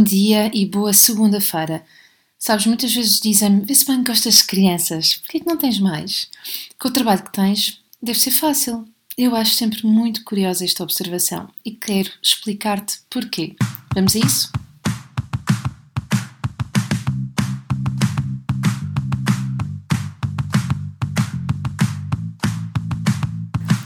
Bom dia e boa segunda-feira. Sabes, muitas vezes dizem-me: vê se bem que gostas de crianças, porquê que não tens mais? Com o trabalho que tens, deve ser fácil. Eu acho sempre muito curiosa esta observação e quero explicar-te porquê. Vamos a isso?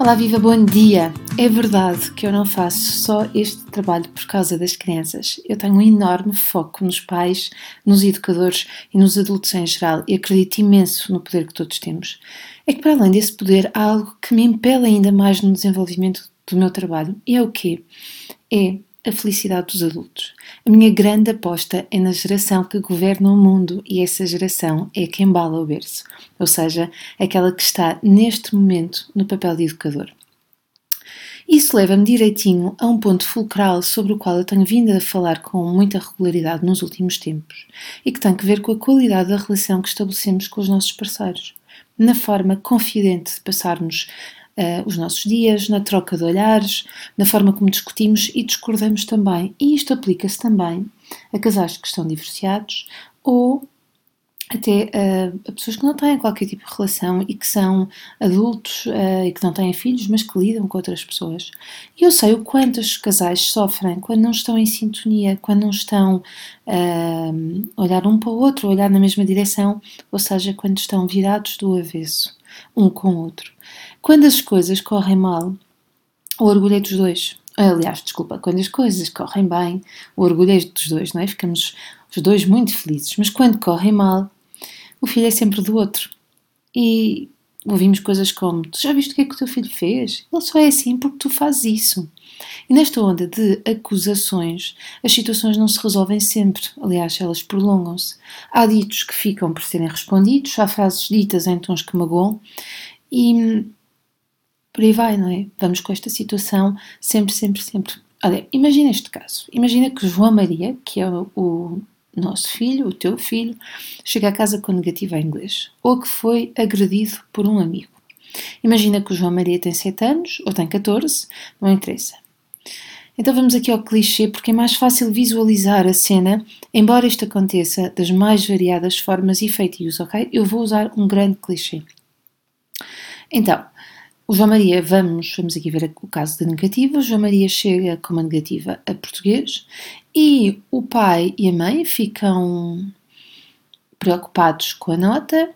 Olá, viva, bom dia! É verdade que eu não faço só este trabalho por causa das crianças. Eu tenho um enorme foco nos pais, nos educadores e nos adultos em geral e acredito imenso no poder que todos temos. É que, para além desse poder, há algo que me impele ainda mais no desenvolvimento do meu trabalho. E é o quê? É a felicidade dos adultos. A minha grande aposta é na geração que governa o mundo e essa geração é quem embala o berço, ou seja, aquela que está neste momento no papel de educador. Isso leva-me direitinho a um ponto fulcral sobre o qual eu tenho vindo a falar com muita regularidade nos últimos tempos e que tem que ver com a qualidade da relação que estabelecemos com os nossos parceiros, na forma confidente de passarmos uh, os nossos dias, na troca de olhares, na forma como discutimos e discordamos também. E isto aplica-se também a casais que estão divorciados ou até uh, a pessoas que não têm qualquer tipo de relação e que são adultos uh, e que não têm filhos, mas que lidam com outras pessoas. E eu sei o quanto os casais sofrem quando não estão em sintonia, quando não estão uh, a olhar um para o outro, olhar na mesma direção, ou seja, quando estão virados do avesso, um com o outro. Quando as coisas correm mal, o orgulho é dos dois. Aliás, desculpa, quando as coisas correm bem, o orgulho é dos dois, não é? Ficamos os dois muito felizes. Mas quando correm mal, o filho é sempre do outro. E ouvimos coisas como: Tu já viste o que é que o teu filho fez? Ele só é assim porque tu fazes isso. E nesta onda de acusações, as situações não se resolvem sempre, aliás, elas prolongam-se. Há ditos que ficam por serem respondidos, há frases ditas em tons que magoam e por aí vai, não é? Vamos com esta situação sempre, sempre, sempre. Olha, imagina este caso. Imagina que João Maria, que é o nosso filho, o teu filho, chega a casa com negativa em inglês ou que foi agredido por um amigo. Imagina que o João Maria tem 7 anos ou tem 14, não interessa. Então vamos aqui ao clichê porque é mais fácil visualizar a cena, embora isto aconteça das mais variadas formas e feitios, ok? Eu vou usar um grande clichê. Então, o João Maria, vamos, vamos aqui ver o caso da negativa. O João Maria chega com uma negativa a português e o pai e a mãe ficam preocupados com a nota,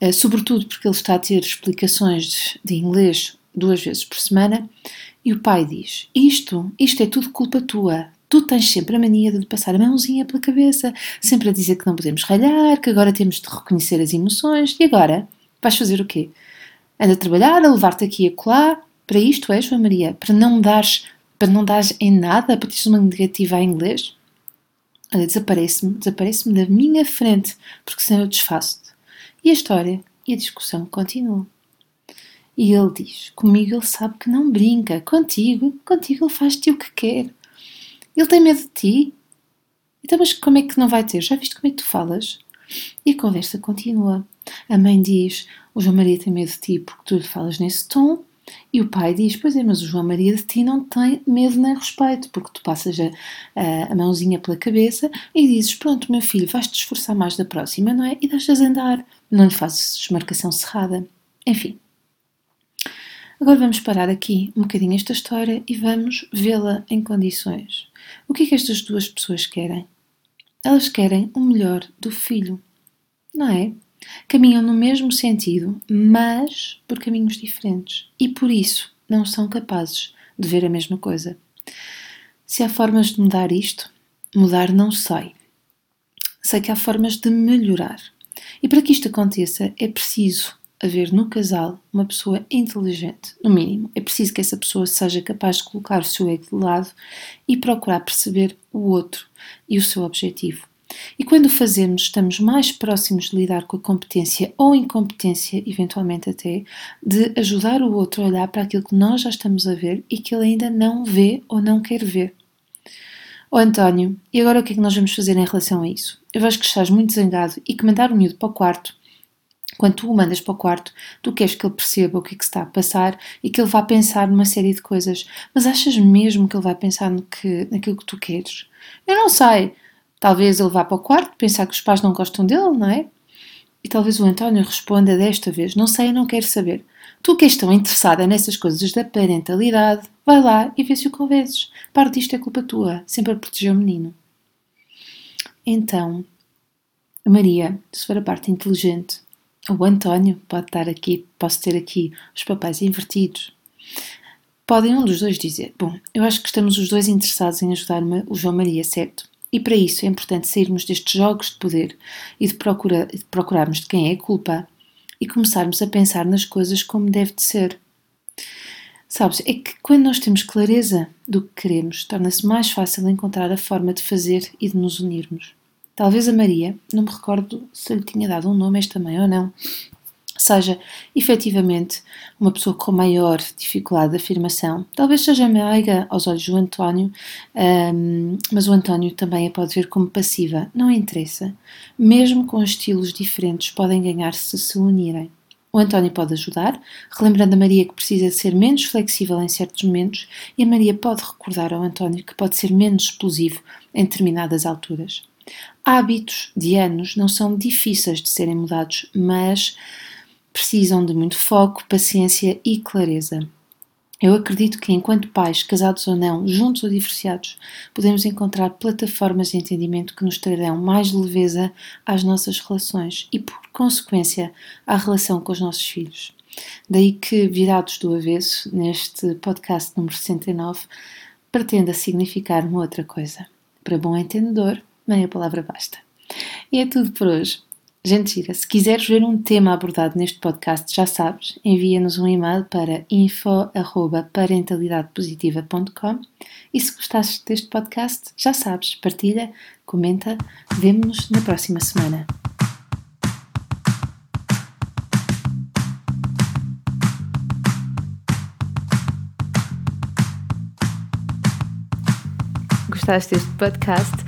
eh, sobretudo porque ele está a ter explicações de inglês duas vezes por semana. E o pai diz: Isto, isto é tudo culpa tua. Tu tens sempre a mania de passar a mãozinha pela cabeça, sempre a dizer que não podemos ralhar, que agora temos de reconhecer as emoções. E agora? Vais fazer o quê? Anda a trabalhar, a levar-te aqui e acolá. Para isto é, João Maria? Para não dares, para não dares em nada, para teres uma negativa em inglês? Olha, desaparece-me, desaparece-me da minha frente, porque senão eu desfaço-te. E a história e a discussão continuam. E ele diz: Comigo ele sabe que não brinca, contigo, contigo ele faz-te o que quer. Ele tem medo de ti. Então, mas como é que não vai ter? Já viste como é que tu falas? E a conversa continua. A mãe diz: O João Maria tem medo de ti porque tu lhe falas nesse tom. E o pai diz: Pois é, mas o João Maria de ti não tem medo nem respeito, porque tu passas a, a, mãozinha pela cabeça e dizes: Pronto, meu filho, vais-te esforçar mais da próxima, não é? E deixas andar, não lhe fazes marcação cerrada. Enfim. Agora vamos parar aqui um bocadinho esta história e vamos vê-la em condições. O que é que estas duas pessoas querem? Elas querem o melhor do filho, não é? Caminham no mesmo sentido, mas por caminhos diferentes e por isso não são capazes de ver a mesma coisa. Se há formas de mudar isto, mudar não sei. Sei que há formas de melhorar. E para que isto aconteça, é preciso haver no casal uma pessoa inteligente, no mínimo. É preciso que essa pessoa seja capaz de colocar o seu ego de lado e procurar perceber o outro e o seu objetivo. E quando o fazemos, estamos mais próximos de lidar com a competência ou incompetência, eventualmente até, de ajudar o outro a olhar para aquilo que nós já estamos a ver e que ele ainda não vê ou não quer ver. Ó oh, António, e agora o que é que nós vamos fazer em relação a isso? Eu vejo que estás muito zangado e que mandar o miúdo para o quarto, quando tu o mandas para o quarto, tu queres que ele perceba o que é que está a passar e que ele vá pensar numa série de coisas. Mas achas mesmo que ele vai pensar no que, naquilo que tu queres? Eu não sei. Talvez ele vá para o quarto pensar que os pais não gostam dele, não é? E talvez o António responda desta vez: Não sei, não quero saber. Tu que és tão interessada nessas coisas da parentalidade, vai lá e vê se o convences. Parte disto é culpa tua, sempre a proteger o menino. Então, Maria, se for a parte inteligente, o António pode estar aqui, posso ter aqui os papéis invertidos. Podem um dos dois dizer: Bom, eu acho que estamos os dois interessados em ajudar o João Maria, certo? E para isso é importante sairmos destes jogos de poder e de, procura, de procurarmos de quem é a culpa e começarmos a pensar nas coisas como deve de ser. Sabes, é que quando nós temos clareza do que queremos, torna-se mais fácil encontrar a forma de fazer e de nos unirmos. Talvez a Maria, não me recordo se lhe tinha dado um nome este também ou não, seja efetivamente uma pessoa com maior dificuldade de afirmação. Talvez seja meiga aos olhos do António, um, mas o António também a pode ver como passiva. Não interessa. Mesmo com estilos diferentes, podem ganhar se se unirem. O António pode ajudar, relembrando a Maria que precisa ser menos flexível em certos momentos, e a Maria pode recordar ao António que pode ser menos explosivo em determinadas alturas. Hábitos de anos não são difíceis de serem mudados, mas precisam de muito foco, paciência e clareza. Eu acredito que, enquanto pais, casados ou não, juntos ou divorciados, podemos encontrar plataformas de entendimento que nos trarão mais leveza às nossas relações e, por consequência, à relação com os nossos filhos. Daí que, virados do avesso, neste podcast número 69, pretenda significar uma outra coisa. Para bom entendedor, meia palavra basta. E é tudo por hoje. Gente gira, se quiseres ver um tema abordado neste podcast, já sabes, envia-nos um e-mail para info.parentalidadepositiva.com e se gostasses deste podcast, já sabes, partilha, comenta, vemo-nos na próxima semana. Gostaste deste podcast?